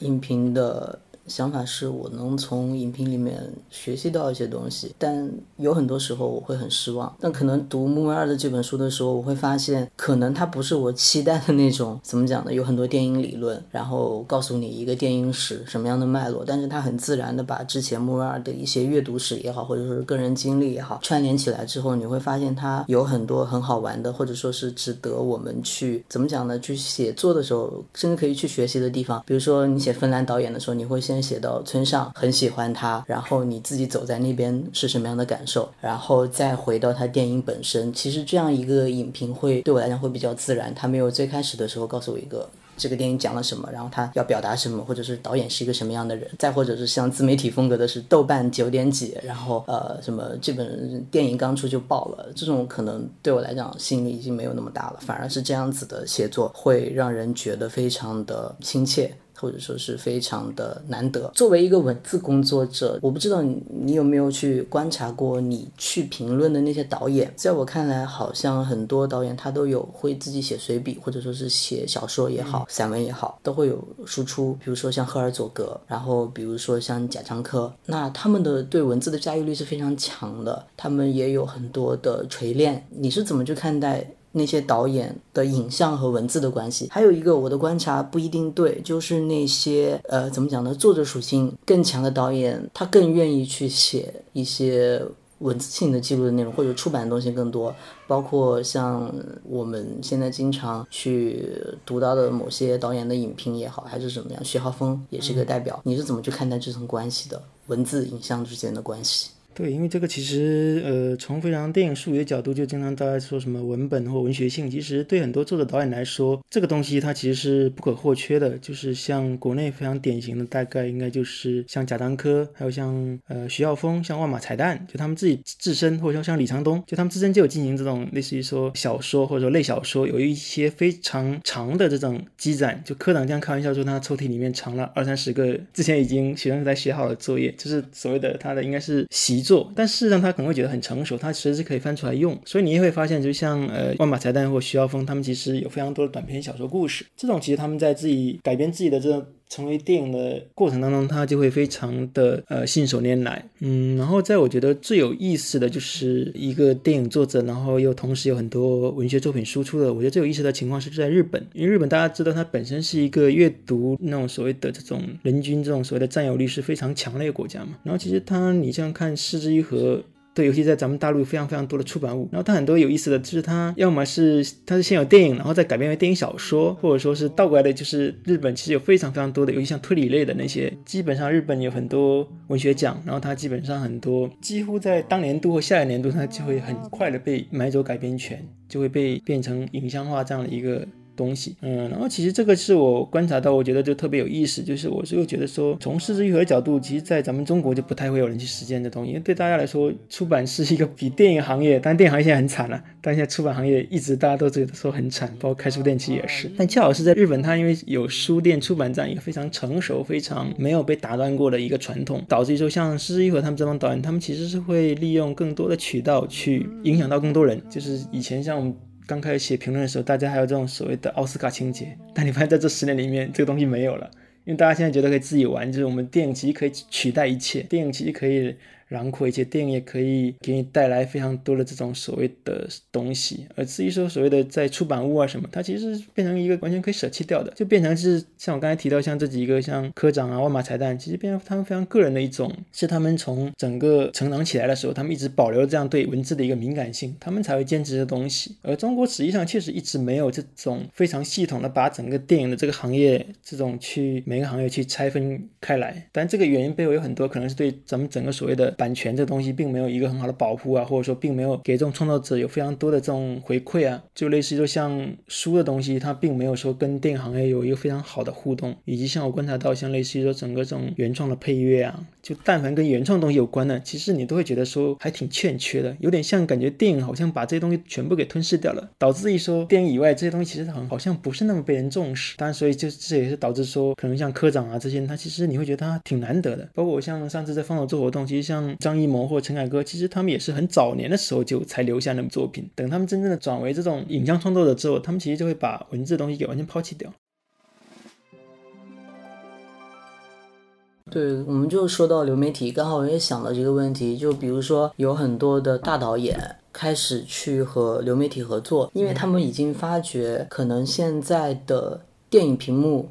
音频的想法是我能从影评里面学习到一些东西，但有很多时候我会很失望。但可能读木卫二的这本书的时候，我会发现，可能它不是我期待的那种。怎么讲呢？有很多电影理论，然后告诉你一个电影史什么样的脉络，但是它很自然的把之前木卫二的一些阅读史也好，或者说是个人经历也好，串联起来之后，你会发现它有很多很好玩的，或者说是值得我们去怎么讲呢？去写作的时候，甚至可以去学习的地方。比如说你写芬兰导演的时候，你会先。写到村上很喜欢他，然后你自己走在那边是什么样的感受，然后再回到他电影本身。其实这样一个影评会对我来讲会比较自然，他没有最开始的时候告诉我一个这个电影讲了什么，然后他要表达什么，或者是导演是一个什么样的人，再或者是像自媒体风格的是豆瓣九点几，然后呃什么这本电影刚出就爆了，这种可能对我来讲吸引力已经没有那么大了，反而是这样子的写作会让人觉得非常的亲切。或者说是非常的难得。作为一个文字工作者，我不知道你你有没有去观察过你去评论的那些导演。在我看来，好像很多导演他都有会自己写随笔，或者说是写小说也好，散文也好，都会有输出。比如说像赫尔佐格，然后比如说像贾樟柯，那他们的对文字的驾驭力是非常强的，他们也有很多的锤炼。你是怎么去看待？那些导演的影像和文字的关系，还有一个我的观察不一定对，就是那些呃怎么讲呢？作者属性更强的导演，他更愿意去写一些文字性的记录的内容，或者出版的东西更多。包括像我们现在经常去读到的某些导演的影评也好，还是怎么样，徐浩峰也是一个代表。你是怎么去看待这层关系的？文字影像之间的关系？对，因为这个其实，呃，从非常电影术语的角度，就经常大家说什么文本或文学性，其实对很多作者导演来说，这个东西它其实是不可或缺的。就是像国内非常典型的，大概应该就是像贾樟柯，还有像呃徐浩峰，像万马彩蛋，就他们自己自身，或者说像李长东，就他们自身就有进行这种类似于说小说或者说类小说，有一些非常长的这种积攒。就科长这样开玩笑说，他抽屉里面藏了二三十个之前已经学生在写好的作业，就是所谓的他的应该是习。做，但事实上他可能会觉得很成熟，他其实是可以翻出来用。所以你也会发现，就像呃万马财旦或徐浩峰，他们其实有非常多的短篇小说故事。这种其实他们在自己改编自己的这种。成为电影的过程当中，他就会非常的呃信手拈来，嗯，然后在我觉得最有意思的就是一个电影作者，然后又同时有很多文学作品输出的。我觉得最有意思的情况是在日本，因为日本大家知道它本身是一个阅读那种所谓的这种人均这种所谓的占有率是非常强的一个国家嘛。然后其实它你像看《四之愈合》。对，尤其在咱们大陆非常非常多的出版物，然后它很多有意思的就是它要么是它是先有电影，然后再改编为电影小说，或者说是倒过来的，就是日本其实有非常非常多的，尤其像推理类的那些，基本上日本有很多文学奖，然后它基本上很多几乎在当年度或下一年度，它就会很快的被买走改编权，就会被变成影像化这样的一个。东西，嗯，然后其实这个是我观察到，我觉得就特别有意思，就是我是又觉得说，从失之愈合的角度，其实，在咱们中国就不太会有人去实践这东西，因为对大家来说，出版是一个比电影行业，但电影行业现在很惨了，但现在出版行业一直大家都觉得说很惨，包括开书店其实也是。但恰好是在日本，它因为有书店出版这样一个非常成熟、非常没有被打断过的一个传统，导致于说像失之愈合他们这帮导演，他们其实是会利用更多的渠道去影响到更多人，就是以前像我们。刚开始写评论的时候，大家还有这种所谓的奥斯卡情节，但你发现在这十年里面，这个东西没有了，因为大家现在觉得可以自己玩，就是我们电影其实可以取代一切，电影其实可以。囊括一些电影也可以给你带来非常多的这种所谓的东西，而至于说所谓的在出版物啊什么，它其实变成一个完全可以舍弃掉的，就变成是像我刚才提到像这几个像科长啊、万马彩蛋，其实变成他们非常个人的一种，是他们从整个成长起来的时候，他们一直保留这样对文字的一个敏感性，他们才会坚持的东西。而中国实际上确实一直没有这种非常系统的把整个电影的这个行业这种去每个行业去拆分开来，但这个原因背后有很多可能是对咱们整个所谓的。版权这东西并没有一个很好的保护啊，或者说并没有给这种创作者有非常多的这种回馈啊，就类似于说像书的东西，它并没有说跟电影行业有一个非常好的互动，以及像我观察到像类似于说整个这种原创的配乐啊，就但凡跟原创东西有关的，其实你都会觉得说还挺欠缺的，有点像感觉电影好像把这些东西全部给吞噬掉了，导致一说电影以外这些东西其实很好像不是那么被人重视，当然所以就这也是导致说可能像科长啊这些，他其实你会觉得他挺难得的，包括我像上次在放手做活动，其实像。张艺谋或陈凯歌，其实他们也是很早年的时候就才留下那部作品。等他们真正的转为这种影像创作者之后，他们其实就会把文字的东西给完全抛弃掉。对，我们就说到流媒体，刚好我也想到这个问题。就比如说，有很多的大导演开始去和流媒体合作，因为他们已经发觉，可能现在的电影屏幕。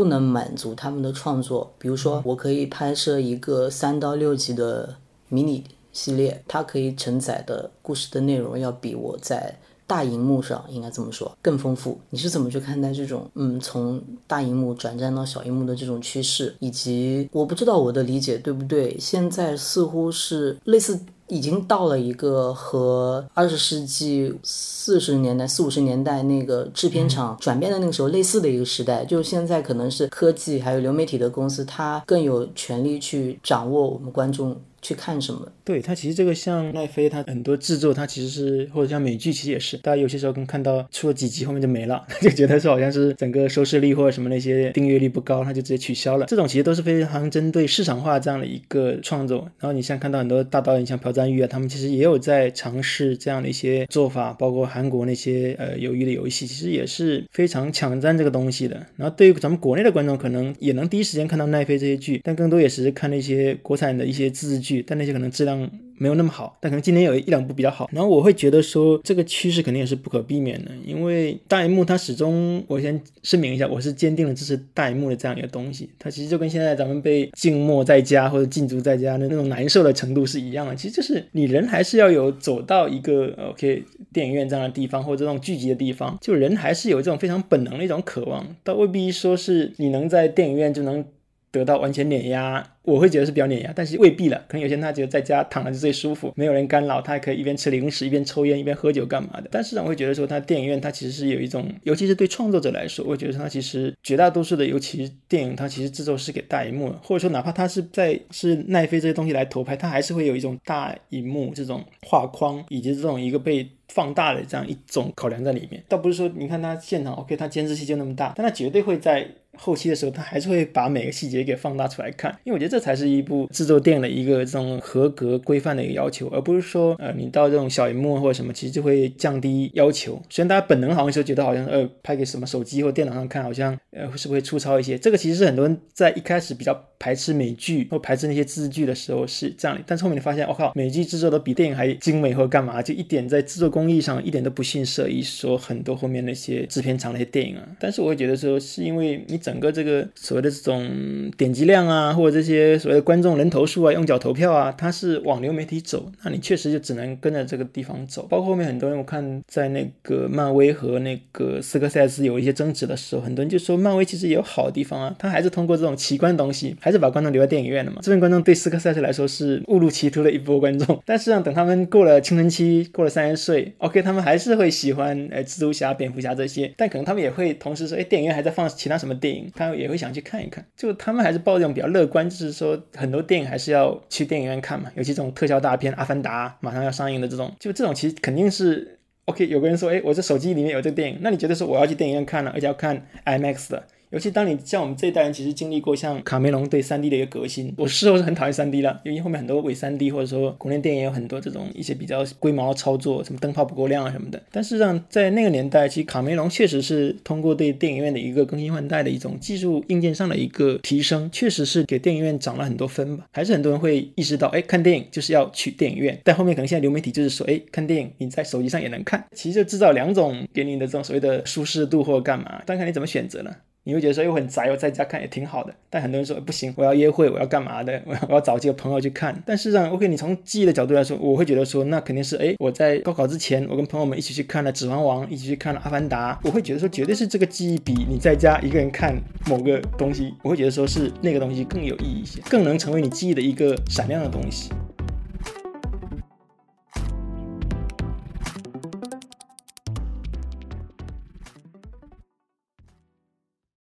不能满足他们的创作，比如说，我可以拍摄一个三到六集的迷你系列，它可以承载的故事的内容要比我在大荧幕上应该这么说更丰富。你是怎么去看待这种嗯从大荧幕转战到小荧幕的这种趋势？以及我不知道我的理解对不对，现在似乎是类似。已经到了一个和二十世纪四十年代、四五十年代那个制片厂转变的那个时候类似的一个时代。就是现在可能是科技还有流媒体的公司，它更有权利去掌握我们观众。去看什么？对它其实这个像奈飞，它很多制作它其实是或者像美剧，其实也是，大家有些时候跟看到出了几集后面就没了，就觉得说好像是整个收视率或者什么那些订阅率不高，它就直接取消了。这种其实都是非常针对市场化这样的一个创作。然后你像看到很多大导演像朴赞玉啊，他们其实也有在尝试这样的一些做法，包括韩国那些呃鱿鱼的游戏，其实也是非常抢占这个东西的。然后对于咱们国内的观众，可能也能第一时间看到奈飞这些剧，但更多也是看那些国产的一些自制剧。但那些可能质量。没有那么好，但可能今年有一两部比较好。然后我会觉得说，这个趋势肯定也是不可避免的，因为大荧幕它始终，我先声明一下，我是坚定的支持大荧幕的这样一个东西。它其实就跟现在咱们被静默在家或者禁足在家的那种难受的程度是一样的。其实就是你人还是要有走到一个 OK 电影院这样的地方或者这种聚集的地方，就人还是有这种非常本能的一种渴望，倒未必说是你能在电影院就能。得到完全碾压，我会觉得是比较碾压，但是未必了。可能有些人他觉得在家躺着就最舒服，没有人干扰，他还可以一边吃零食一边抽烟一边喝酒干嘛的。但是我会觉得说，他电影院他其实是有一种，尤其是对创作者来说，我觉得他其实绝大多数的，尤其是电影，它其实制作是给大荧幕，或者说哪怕他是在是奈飞这些东西来投拍，他还是会有一种大荧幕这种画框以及这种一个被放大的这样一种考量在里面。倒不是说你看他现场 OK，他监视器就那么大，但他绝对会在。后期的时候，他还是会把每个细节给放大出来看，因为我觉得这才是一部制作电影的一个这种合格规范的一个要求，而不是说呃你到这种小荧幕或者什么，其实就会降低要求。虽然大家本能好像就觉得好像呃拍给什么手机或电脑上看，好像呃是不是会粗糙一些？这个其实是很多人在一开始比较排斥美剧或排斥那些自制剧的时候是这样的，但是后面你发现，我靠，美剧制作都比电影还精美或干嘛，就一点在制作工工艺上一点都不逊色。一说很多后面那些制片厂那些电影啊，但是我会觉得说是因为你整个这个所谓的这种点击量啊，或者这些所谓的观众人头数啊，用脚投票啊，它是往流媒体走，那你确实就只能跟着这个地方走。包括后面很多人，我看在那个漫威和那个斯科塞斯有一些争执的时候，很多人就说漫威其实也有好的地方啊，他还是通过这种奇观东西，还是把观众留在电影院的嘛。这边观众对斯科塞斯来说是误入歧途的一波观众，但是让等他们过了青春期，过了三十岁，OK，他们还是会喜欢呃蜘蛛侠、蝙蝠侠这些，但可能他们也会同时说，哎，电影院还在放其他什么电影，他。也会想去看一看，就他们还是抱这种比较乐观，就是说很多电影还是要去电影院看嘛，尤其这种特效大片《阿凡达》马上要上映的这种，就这种其实肯定是 OK。有个人说，哎，我这手机里面有这个电影，那你觉得说我要去电影院看了，而且要看 IMAX 的，尤其当你像我们这一代人，其实经历过像卡梅隆对三 D 的一个革新，我事后是很讨厌三 D 了，因为后面很多伪三 D 或者说国内电影有很多这种一些比较龟毛的操作，什么灯泡不够亮啊什么的。但事实上，在那个年代，其实卡梅隆确实是通过对电影院的一个更新换代的一种技术硬件上的一个提升，确实是给电影院涨了很多分吧。还是很多人会意识到，哎，看电影就是要去电影院。但后面可能现在流媒体就是说，哎，看电影你在手机上也能看，其实就制造两种给你的这种所谓的舒适度或干嘛，但看你怎么选择呢？你会觉得说又很宅，我在家看也挺好的。但很多人说不行，我要约会，我要干嘛的？我 要我要找几个朋友去看。但事实上，OK，你从记忆的角度来说，我会觉得说，那肯定是哎，我在高考之前，我跟朋友们一起去看了《指环王》，一起去看了《阿凡达》。我会觉得说，绝对是这个记忆比你在家一个人看某个东西，我会觉得说是那个东西更有意义一些，更能成为你记忆的一个闪亮的东西。